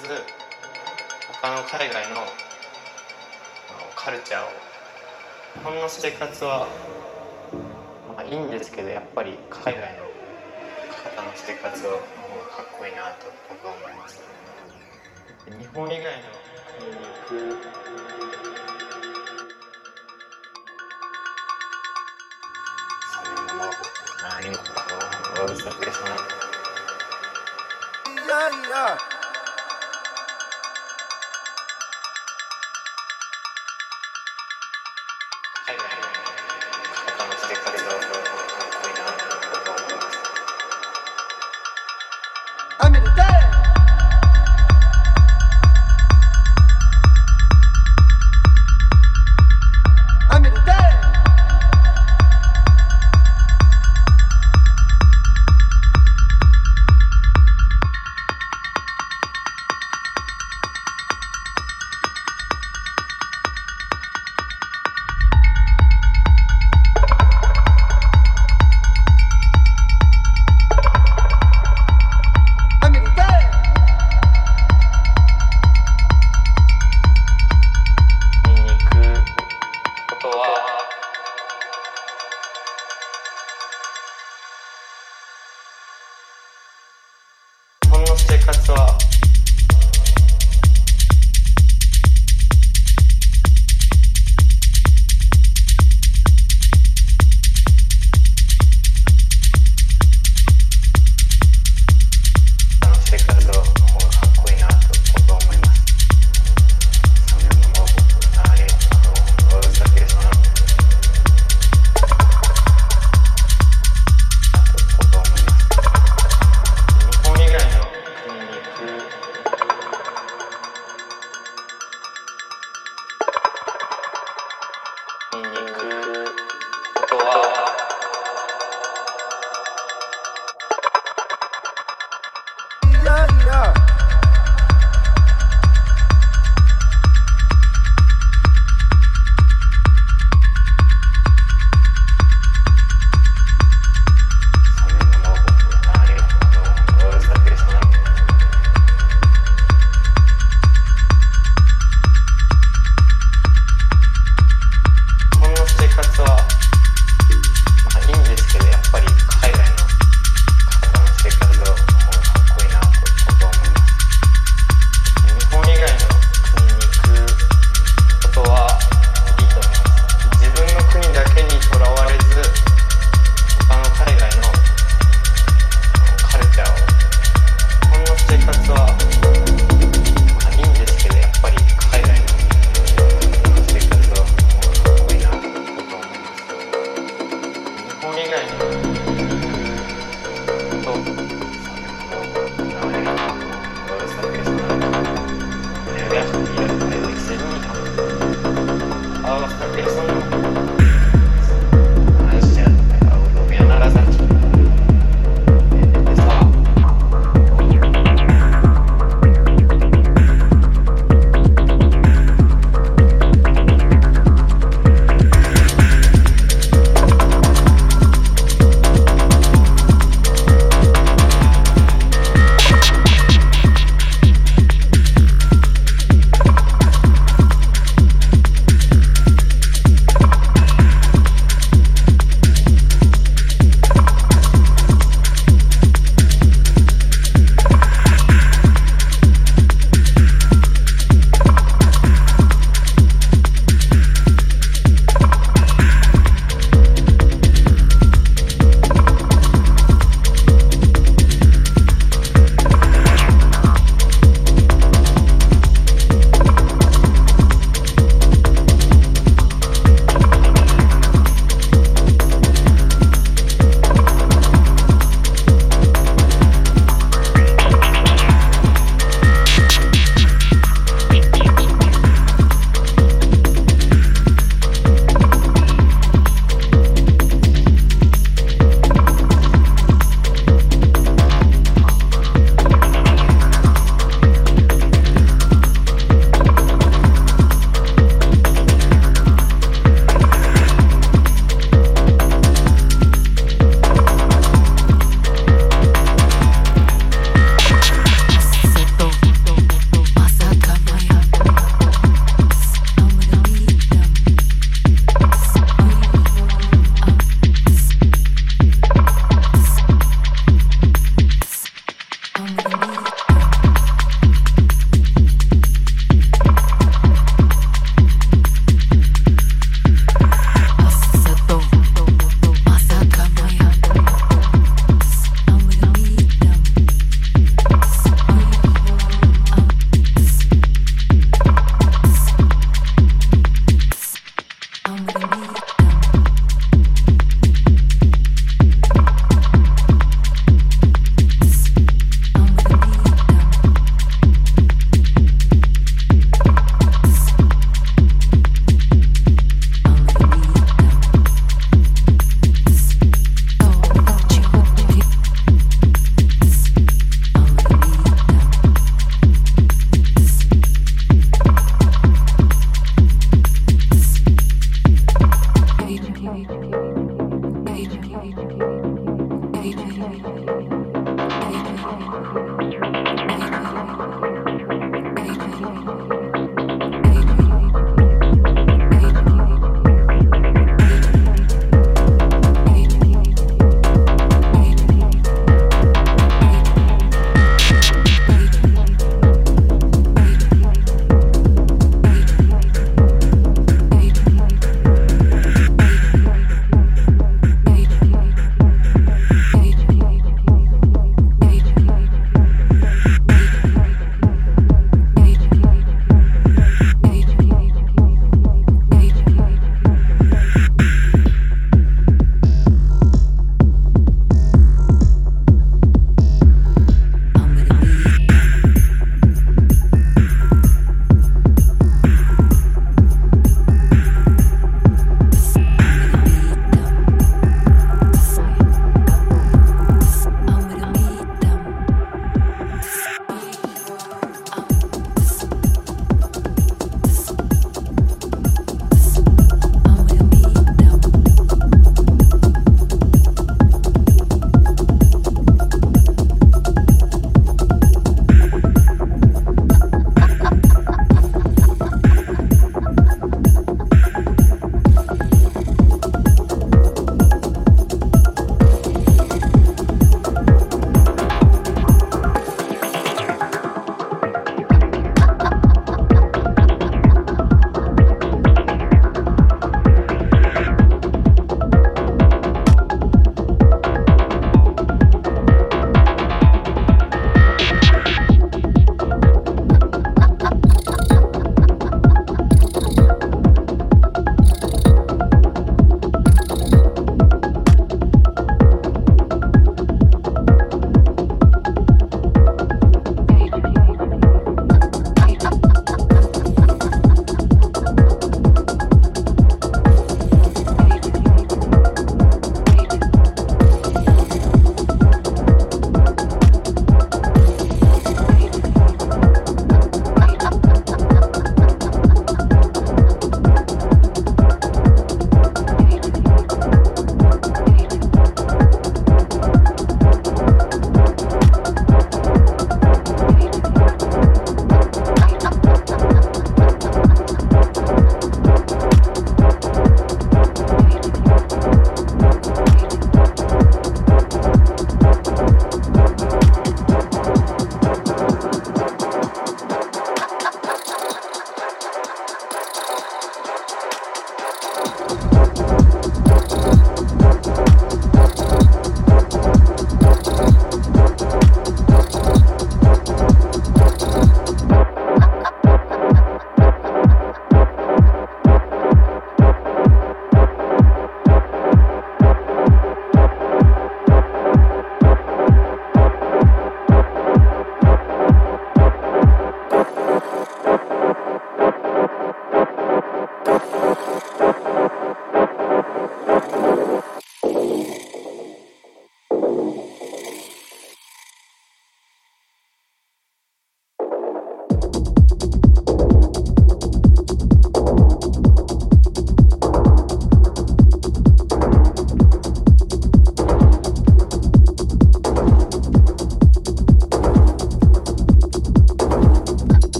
ず他の海外のカルチャーを。日本の生活は、まあ、いいんですけどやっぱり海外の方の生活の方がかっこいいなと僕は思います、ね、日本以外の国に行く。そのもの何をさ。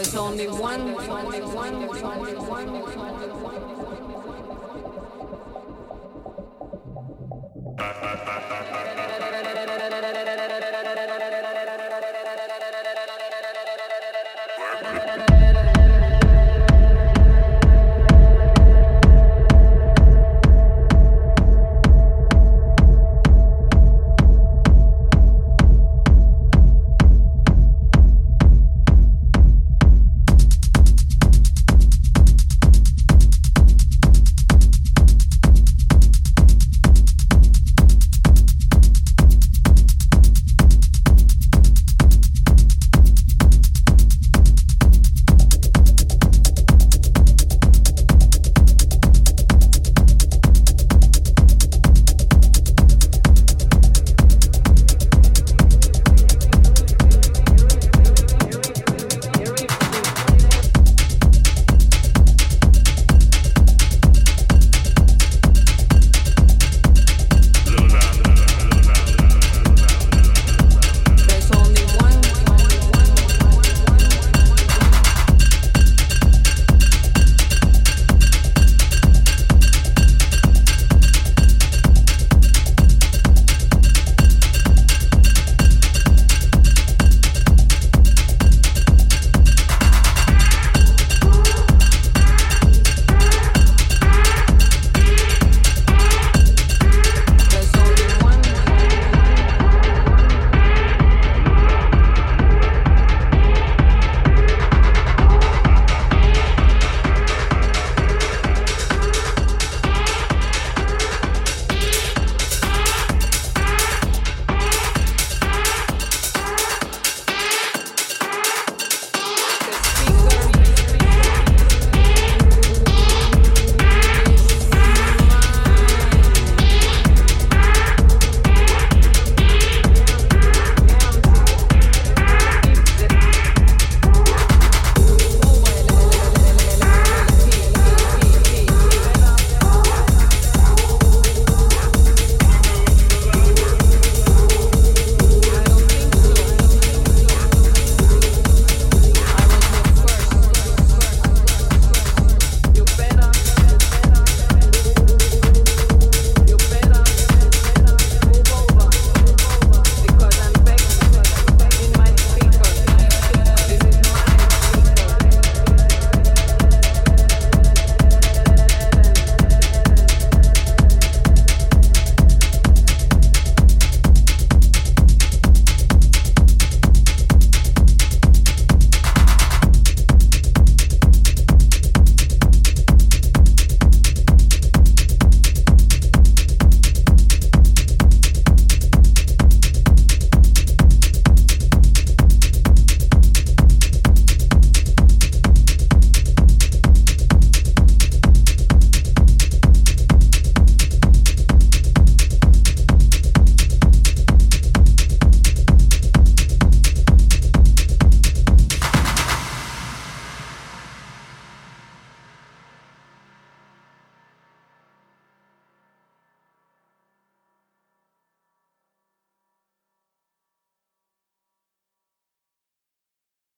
There's only one, one, one, one, one, one, one, one, one.